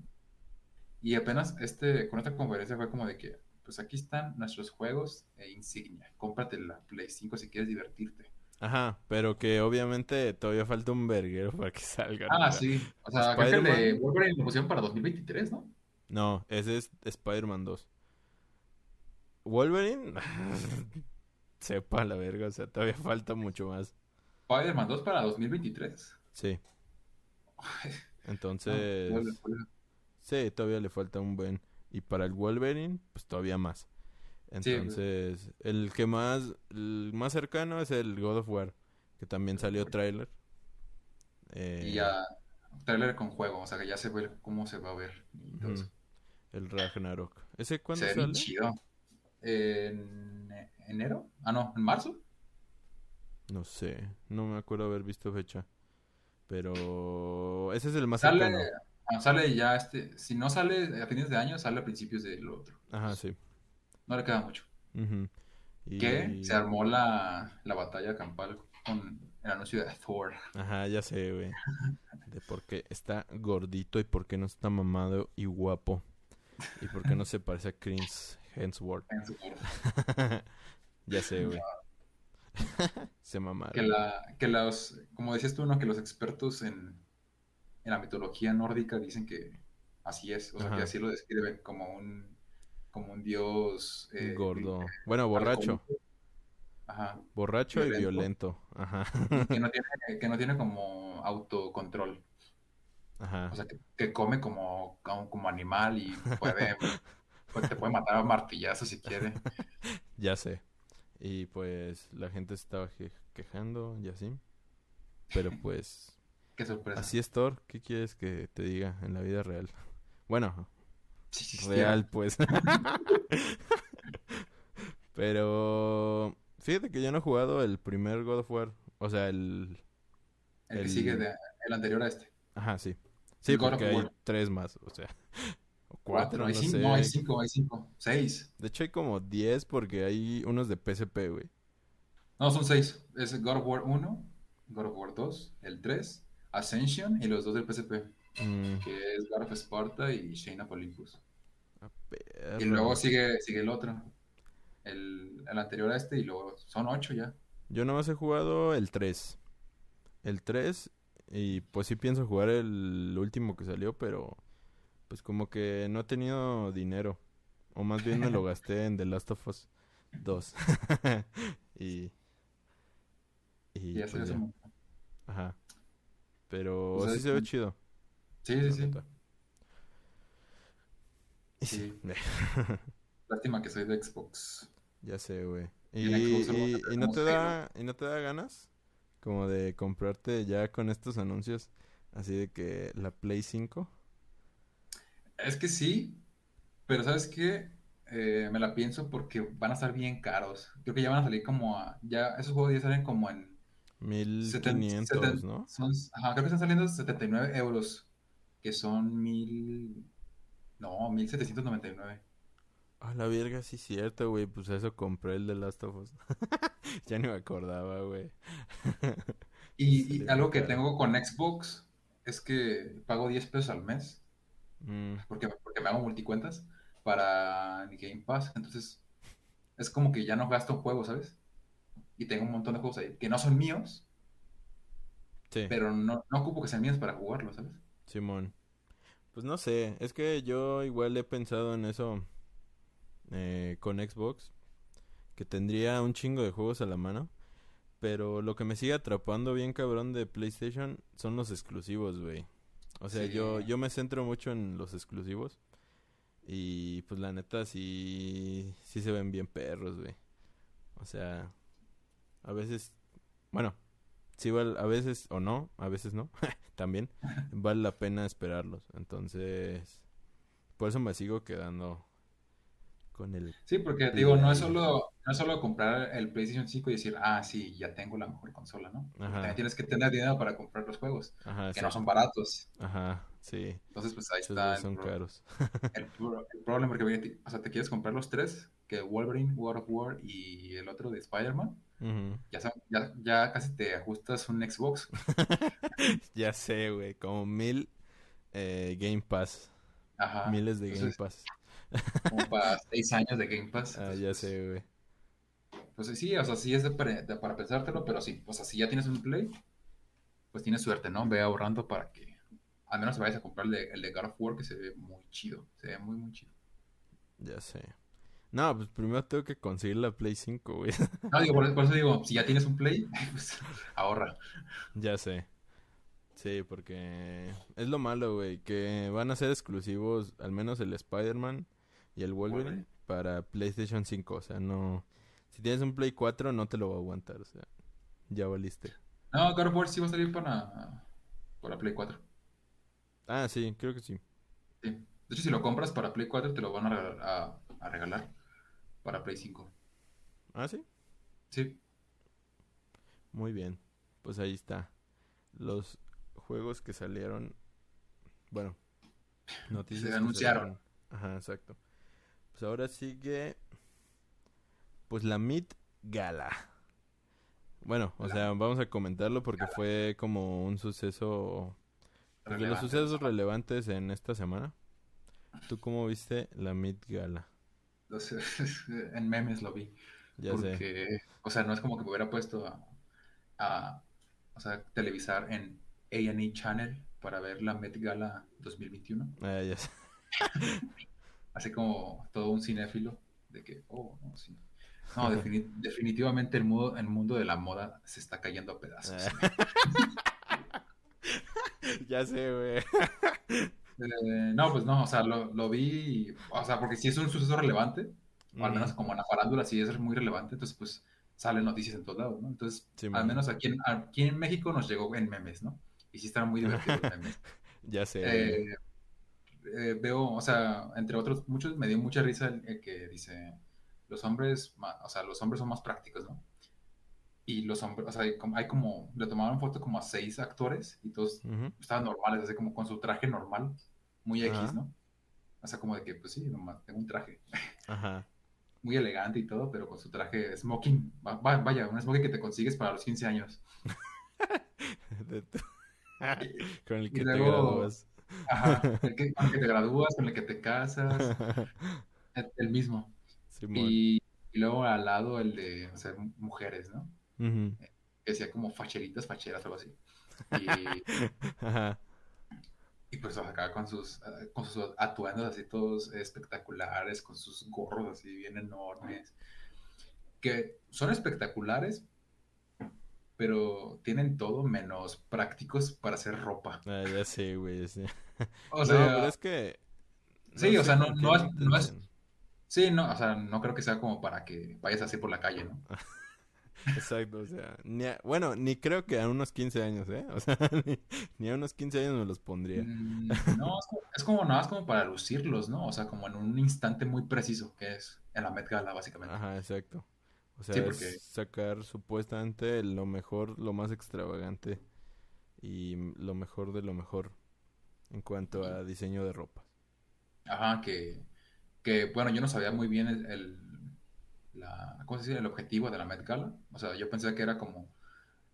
Y apenas este, con esta conferencia fue como de que, pues aquí están nuestros juegos e insignia. Cómprate la Play 5 si quieres divertirte. Ajá, pero que obviamente todavía falta un verguero para que salga. Ah, sí. O sea, creo que el de Spider-Man. Wolverine lo pusieron para 2023, ¿no? No, ese es Spider-Man 2. Wolverine, sepa la verga, o sea, todavía falta mucho más. Spider-Man 2 para 2023. Sí, entonces... Sí, todavía le falta un buen. Y para el Wolverine, pues todavía más. Sí, Entonces, el que más, el más cercano es el God of War, que también salió tráiler. Eh, Y ya, trailer con juego, o sea, que ya se ve cómo se va a ver. el Ragnarok. ¿Ese cuándo Se ve sale? chido. ¿En enero? Ah, no, ¿en marzo? No sé, no me acuerdo haber visto fecha. Pero ese es el más Sale, cercano. ah, sale ya este, si no sale a fines de año, sale a principios del otro. Ajá, sí. No le queda mucho. Y... Que se armó la, la batalla campal con el anuncio de Thor. Ajá, ya sé, güey. De por qué está gordito y por qué no está mamado y guapo. Y por qué no se parece a Chris Su- ya sé, güey. se mamaron. Que, la, que los, como decías tú, ¿no? Que los expertos en, en la mitología nórdica dicen que, así es, o sea, que así lo describe como un, como un dios eh, Gordo. Bueno, borracho. Ajá. Borracho y Violento. violento. Ajá. Que no tiene, que no tiene como autocontrol. Ajá. O sea, que, que come como, como, como animal y puede, pues, te puede matar a martillazos si quiere. Ya sé. Y pues la gente se estaba quejando y así. Pero pues Qué sorpresa. así es Thor. ¿Qué quieres que te diga en la vida real? Bueno, Sí, sí, sí, real pues. Pero fíjate que yo no he jugado el primer God of War. O sea, el... El que sigue de, el anterior a este. Ajá, sí. Sí, porque hay tres más. O sea, cuatro, hay no cinco, sé. no, hay cinco, hay cinco. Seis. De hecho hay como 10 porque hay unos de PSP, güey. No, son seis. Es God of War 1, God of War 2, el 3, Ascension y los dos del PSP, Mm, que es God of Sparta y Shane of Olympus. a Y luego sigue, sigue el otro. El, el anterior a este y luego son ocho ya. Yo nomás he jugado el 3. El 3 y pues sí pienso jugar el último que salió, pero pues como que no he tenido dinero. O más bien me lo gasté en The Last of Us 2. y... Y pues es ya. un- Ajá. Pero Pues sí es se ve chido. Sí, sí, sí. Y sí. Lástima que soy de Xbox. Ya sé, güey. Y ¿Y, no te da, y no te da ganas como de comprarte ya con estos anuncios así de que la Play 5? Es que sí, pero ¿sabes qué? Eh, me la pienso porque van a estar bien caros. Creo que ya van a salir como a... Ya, esos juegos ya salen como en... seten- 1500, seten- ¿no? Son, ajá, creo que están saliendo 79 euros, que son mil... No, 1799. A la verga, sí cierto, güey. Pues eso compré el de Last of Us. Ya ni me acordaba, güey. Y, algo que tengo con Xbox es que pago 10 pesos al mes, Mm, porque, porque me hago multicuentas para el Game Pass. Entonces, es como que ya no gasto en juegos, ¿sabes? Y tengo un montón de juegos ahí que no son míos, sí, pero no, no ocupo que sean míos para jugarlos, ¿sabes? Simón. Pues no sé, es que yo igual he pensado en eso eh, con Xbox, que tendría un chingo de juegos a la mano, pero lo que me sigue atrapando bien cabrón de PlayStation son los exclusivos, güey. O sea, Sí. yo, yo me centro mucho en los exclusivos y pues la neta sí, sí se ven bien perros, güey. O sea, a veces, bueno, sí vale, a veces o no, a veces no, también vale la pena esperarlos. Entonces, por eso me sigo quedando con el... Sí, porque digo, no es solo, no es solo comprar el PlayStation 5 y decir, ah, sí, ya tengo la mejor consola, ¿no? Ajá. También tienes que tener dinero para comprar los juegos, Ajá, que no exacto. son baratos. Ajá, sí. Entonces, pues ahí Esos está el, son pro- caros. el pro- el problema, porque o sea, te quieres comprar los tres, que Wolverine, God of War y el otro de Spider-Man, ya, son- ya, ya casi te ajustas un Xbox. Ya sé, güey, como mil eh, Game Pass. Ajá. Miles de Game Pass. Como para seis años de Game Pass. Ah, ya sé, güey. Pues sí, o sea, sí es de, pre- de- para pensártelo, pero sí, o sea, si ya tienes un Play, pues tienes suerte, ¿no? Ve ahorrando para que al menos vayas a comprar el de, el de God of War, que se ve muy chido, se ve muy, muy chido. Ya sé. No, pues primero tengo que conseguir la Play 5, güey. No, digo, por, por eso digo, si ya tienes un Play, pues ahorra. Ya sé. Sí, porque es lo malo, güey, que van a ser exclusivos, al menos el Spider-Man y el Wolverine, para PlayStation 5. O sea, no... Si tienes un Play 4 no te lo va a aguantar, o sea, ya valiste. No, God of War sí va a salir para, para Play 4. Ah, sí, creo que sí. Sí. De hecho, si lo compras para Play 4, te lo van a regalar, a, a regalar para Play 5. Ah, sí. Sí. Muy bien. Pues ahí está. Los juegos que salieron. Bueno, noticias Se anunciaron. salieron. Ajá, exacto. Pues ahora sigue. Pues la Mid Gala. Bueno, o La- sea, vamos a comentarlo porque fue como un suceso. pues, de los sucesos relevantes en esta semana. ¿Tú cómo viste la Mid Gala? Entonces, en memes lo vi. Ya sé. porque, o sea, no es como que me hubiera puesto a, a, o sea, televisar en A&E Channel para ver la Met Gala 2021. Ah, ya sé. Así como todo un cinéfilo de que, oh, no, sí. No, defini- definitivamente el mundo, el mundo de la moda se está cayendo a pedazos. ya sé, güey. Eh, no, pues no, o sea, lo, lo vi, o sea, porque sí es un suceso relevante, o al menos como en la farándula sí es muy relevante, entonces pues salen noticias en todos lados, ¿no? Entonces, Sí, al menos aquí en, aquí en México nos llegó en memes, ¿no? Y sí están muy divertidos los memes. Ya sé. Eh, eh, veo, o sea, entre otros muchos, me dio mucha risa el, el que dice, los hombres, o sea, los hombres son más prácticos, ¿no? Y los hombres, o sea, hay como, hay como- le tomaron foto como a seis actores y todos Ujú. estaban normales, así como con su traje normal, muy X, Ajá. ¿no? O sea, como de que, pues sí, nomás tengo un traje Ajá. muy elegante y todo, pero con su traje smoking, va- va- vaya, un smoking que te consigues para los 15 años. Tu- Con el Y que te luego- gradúas. Ajá, el que, con el que te gradúas, con el que te casas, el, el mismo. Y, y luego al lado el de, o sea, mujeres, ¿no? Ujú. Que decía como facheritas, facheras, algo así. Y, Ajá. y pues acá con sus, eh, con sus atuendos así todos espectaculares, con sus gorros así bien enormes, que son espectaculares, pero tienen todo menos prácticos para hacer ropa. Ah, ya sé, güey. sí. O no, sea, pero es que. sí, o sea, no- no es- no es- sí, no, o sea, no creo que sea como para que vayas así por la calle, ¿no? Exacto, o sea. Ni a- bueno, ni creo que a unos 15 años, ¿eh? O sea, ni, ni a unos 15 años me los pondría. Mm, No, es como, es como nada más como para lucirlos, ¿no? O sea, como en un instante muy preciso, que es en la Met Gala, básicamente. Ajá, exacto. O sea, Sí, es sacar supuestamente lo mejor, lo más extravagante y lo mejor de lo mejor en cuanto a diseño de ropa. Ajá, que, que bueno, yo no sabía muy bien el, el- la, ¿cómo se dice? el objetivo de la Met Gala. O sea, yo pensé que era como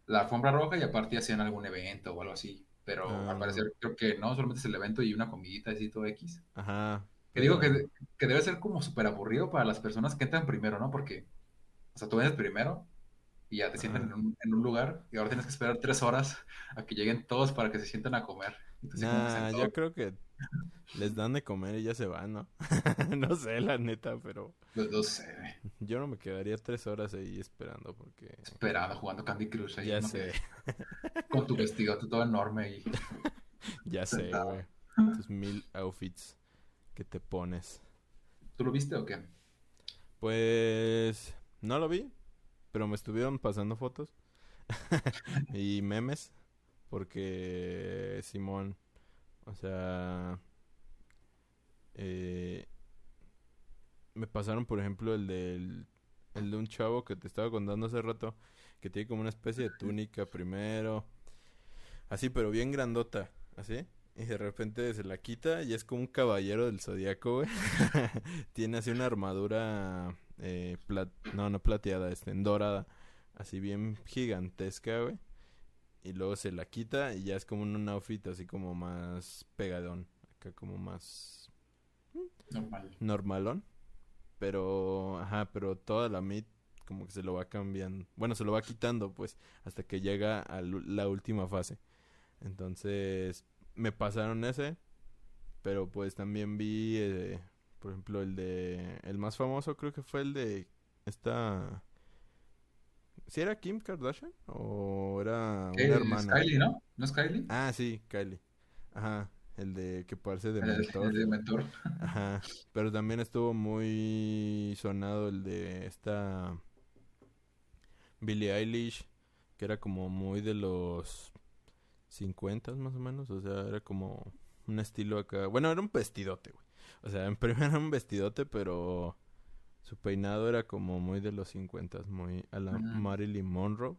la alfombra roja y aparte hacían algún evento o algo así. Pero Ah. al parecer creo que no, solamente es el evento y una comidita así todo X. Ajá. Que digo que, que debe ser como súper aburrido para las personas que entran primero, ¿no? Porque, o sea, tú vienes primero y ya te sientan en un, en un lugar y ahora tienes que esperar tres horas a que lleguen todos para que se sienten a comer. Nah, sentado. yo creo que les dan de comer y ya se van, ¿no? no sé, la neta, pero No, no sé, yo no me quedaría tres horas ahí esperando porque esperando, jugando Candy Crush ahí, ya ¿no? sé, Con tu vestido todo enorme y ya sé, güey. Tus mil outfits que te pones. ¿Tú lo viste o qué? Pues no lo vi, pero me estuvieron pasando fotos y memes porque Simón, o sea, eh, me pasaron por ejemplo el del el de un chavo que te estaba contando hace rato que tiene como una especie de túnica primero, así pero bien grandota, así. Y de repente se la quita y es como un caballero del zodiaco. Tiene así una armadura, eh, plat- no, no plateada, este, en dorada, así bien gigantesca, güey. Y luego se la quita y ya es como un outfit así como más pegadón, acá como más Normal. normalón. Pero, ajá, pero toda la mid como que se lo va cambiando. Bueno, se lo va quitando, pues, hasta que llega a la última fase. Entonces, me pasaron ese. Pero pues también vi, eh, por ejemplo, el de... El más famoso creo que fue el de esta... ¿Sí era Kim Kardashian? ¿O era una hermana? Kylie, ¿no? ¿No es Kylie? Ah, sí, Kylie. Ajá, el de que parece de el, mentor. el de mentor. Ajá, pero también estuvo muy sonado el de esta Billie Eilish, que era como muy de los 50 más o menos, o sea, era como un estilo acá. Bueno, era un vestidote, güey. O sea, en primero era un vestidote, pero su peinado era como muy de los 50, muy a la Mm. Marilyn Monroe.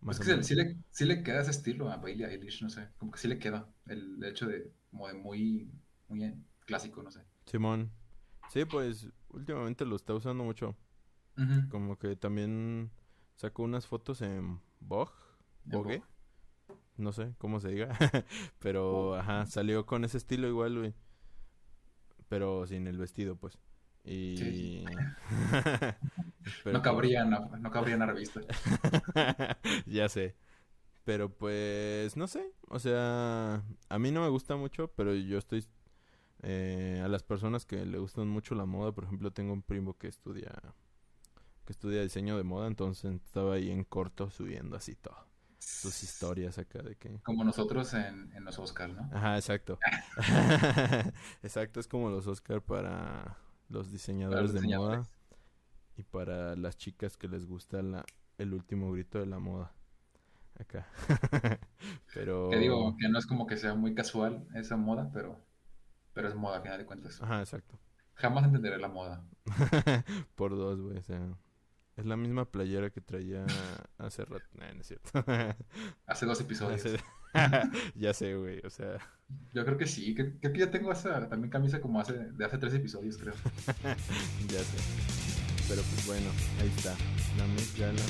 Más Es que sí le, sí le queda ese estilo a Billie Eilish, no sé. Como que sí le queda. El hecho de, como de muy, muy clásico, no sé. Simón. Sí, pues últimamente lo está usando mucho. Como que también sacó unas fotos en Vogue, En Vogue, Vogue. no sé cómo se diga, pero ajá, salió con ese estilo igual, güey. Pero sin el vestido, pues. Y Sí. Pero No cabría en la, no la revista. ya sé. Pero pues, no sé. O sea, a mí no me gusta mucho, pero yo estoy... eh, a las personas que le gustan mucho la moda, por ejemplo, tengo un primo que estudia que estudia diseño de moda, entonces estaba ahí en corto subiendo así todo. Sus historias acá de que... Como nosotros en, en los Oscars, ¿no? Ajá, exacto. exacto, es como los Oscar para los diseñadores los de moda y para las chicas que les gusta la, el último grito de la moda. Acá. Pero... Que digo, que no es como que sea muy casual esa moda, pero, pero es moda a final de cuentas. Ajá, exacto. Jamás entenderé la moda. Por dos, güey, o sea... Es la misma playera que traía hace rato. Nah, no es cierto. Hace dos episodios. Hace- ya sé, güey, o sea... Yo creo que sí, que- creo que ya tengo esa también camisa como hace, de hace tres episodios, creo. ya sé. Pero pues bueno, ahí está. La Met Gala